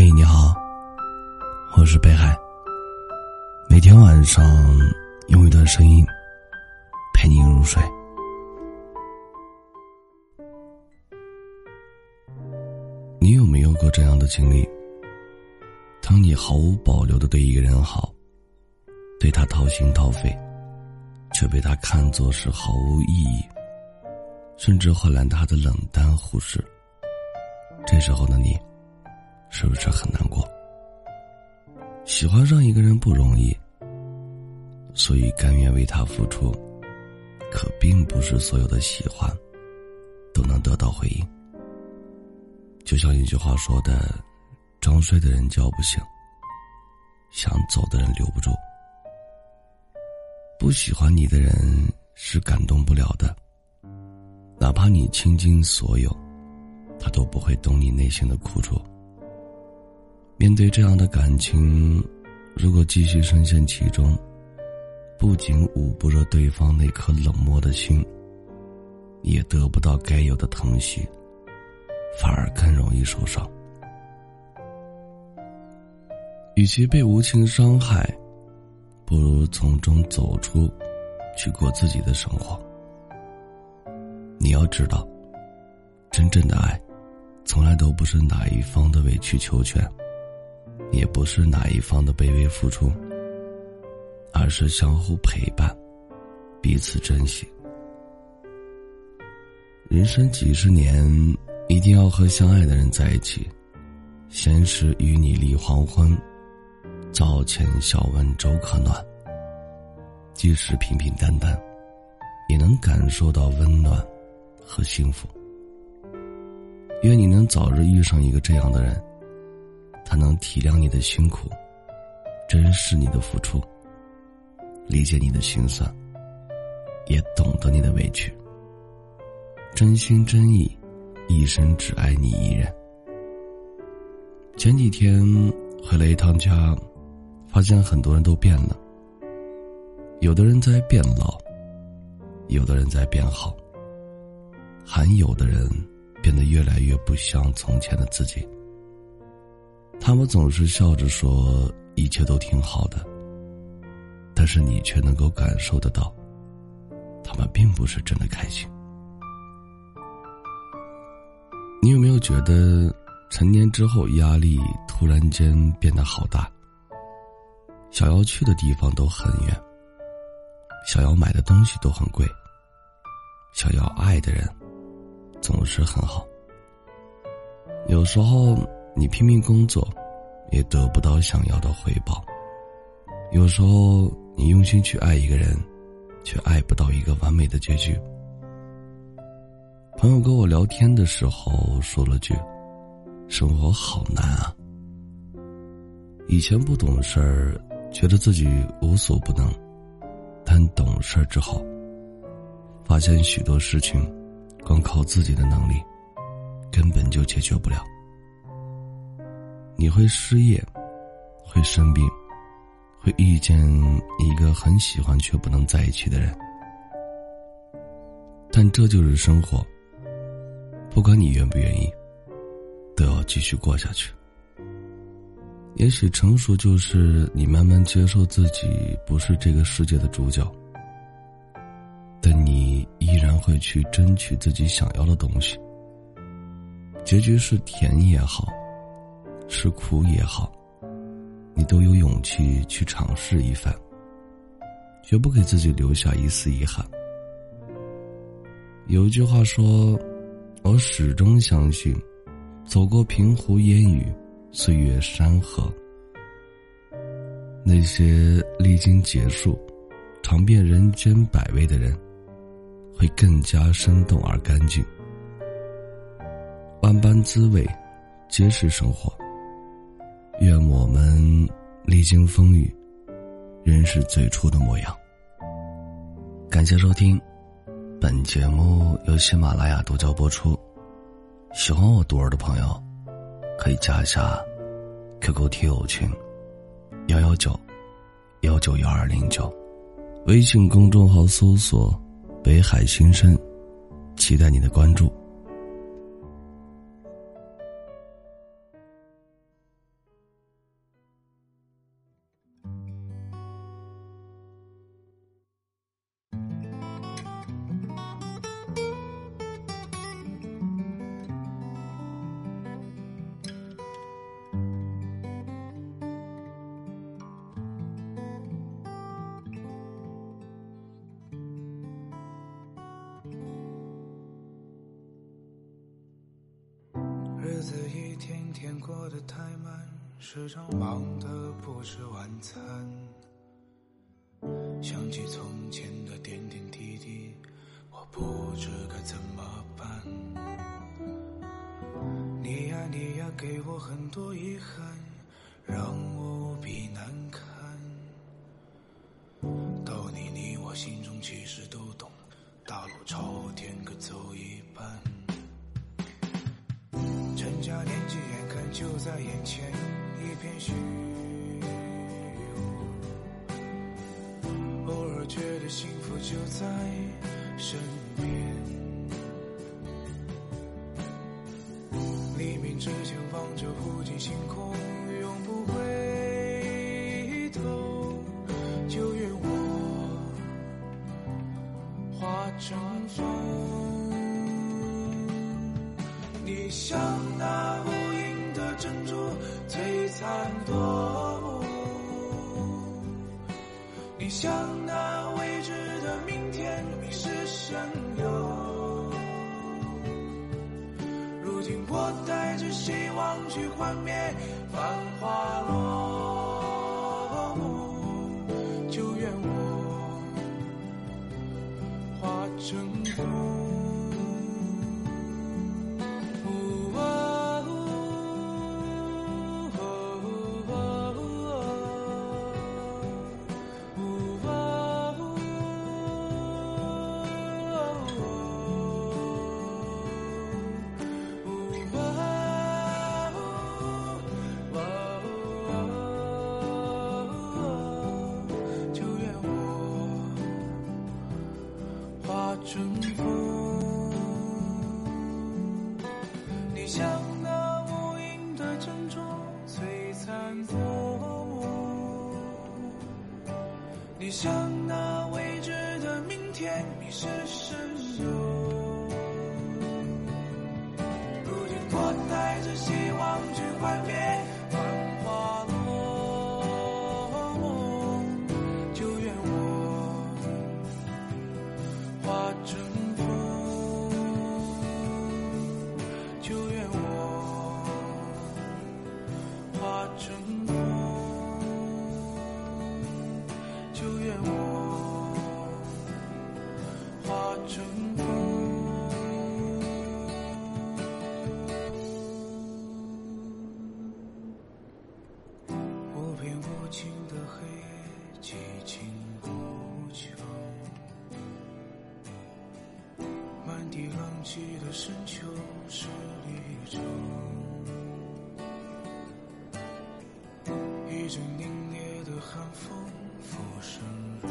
嘿，你好，我是北海。每天晚上用一段声音陪你入睡。你有没有过这样的经历？当你毫无保留的对一个人好，对他掏心掏肺，却被他看作是毫无意义，甚至换来他的冷淡忽视。这时候的你，是不是很难过？喜欢上一个人不容易，所以甘愿为他付出，可并不是所有的喜欢都能得到回应。就像一句话说的：“装睡的人叫不醒，想走的人留不住。”不喜欢你的人是感动不了的，哪怕你倾尽所有，他都不会懂你内心的苦楚。面对这样的感情，如果继续深陷其中，不仅捂不热对方那颗冷漠的心，也得不到该有的疼惜，反而更容易受伤。与其被无情伤害，不如从中走出，去过自己的生活。你要知道，真正的爱，从来都不是哪一方的委曲求全。也不是哪一方的卑微付出，而是相互陪伴，彼此珍惜。人生几十年，一定要和相爱的人在一起。闲时与你立黄昏，灶前笑问粥可暖。即使平平淡淡，也能感受到温暖和幸福。愿你能早日遇上一个这样的人。他能体谅你的辛苦，珍视你的付出，理解你的心酸，也懂得你的委屈，真心真意，一生只爱你一人。前几天回了一趟家，发现很多人都变了，有的人在变老，有的人在变好，还有的人变得越来越不像从前的自己。他们总是笑着说一切都挺好的，但是你却能够感受得到，他们并不是真的开心。你有没有觉得成年之后压力突然间变得好大？想要去的地方都很远，想要买的东西都很贵，想要爱的人总是很好，有时候。你拼命工作，也得不到想要的回报。有时候你用心去爱一个人，却爱不到一个完美的结局。朋友跟我聊天的时候说了句：“生活好难啊。”以前不懂事儿，觉得自己无所不能，但懂事儿之后，发现许多事情，光靠自己的能力，根本就解决不了。你会失业，会生病，会遇见一个很喜欢却不能在一起的人，但这就是生活。不管你愿不愿意，都要继续过下去。也许成熟就是你慢慢接受自己不是这个世界的主角，但你依然会去争取自己想要的东西。结局是甜也好。吃苦也好，你都有勇气去尝试一番，绝不给自己留下一丝遗憾。有一句话说：“我始终相信，走过平湖烟雨，岁月山河，那些历经劫数，尝遍人间百味的人，会更加生动而干净。万般滋味，皆是生活。”愿我们历经风雨，仍是最初的模样。感谢收听，本节目由喜马拉雅独家播出。喜欢我独儿的朋友，可以加一下 QQ 听友群幺幺九幺九幺二零九，微信公众号搜索“北海新生”，期待你的关注。日子一天天过得太慢，时常忙得不吃晚餐。想起从前的点点滴滴，我不知该怎么办。你呀你呀，给我很多遗憾，让我就在眼前，一片虚无。偶尔觉得幸福就在身边。黎明之前望着无尽星空，永不回头。就愿我化成风。你像那珍珠，璀璨夺目；你像那未知的明天，迷失神游。如今我带着希望去幻灭繁华落幕，就愿我化成风。像那无垠的珍珠，璀璨夺目；你像那未知的明天，迷失神游。如今我带着希望去幻灭化成风，就愿我化成风。无边无尽的黑夜，寂静无求。满地狼藉的深秋是离愁，一阵凛冽的寒风，浮生如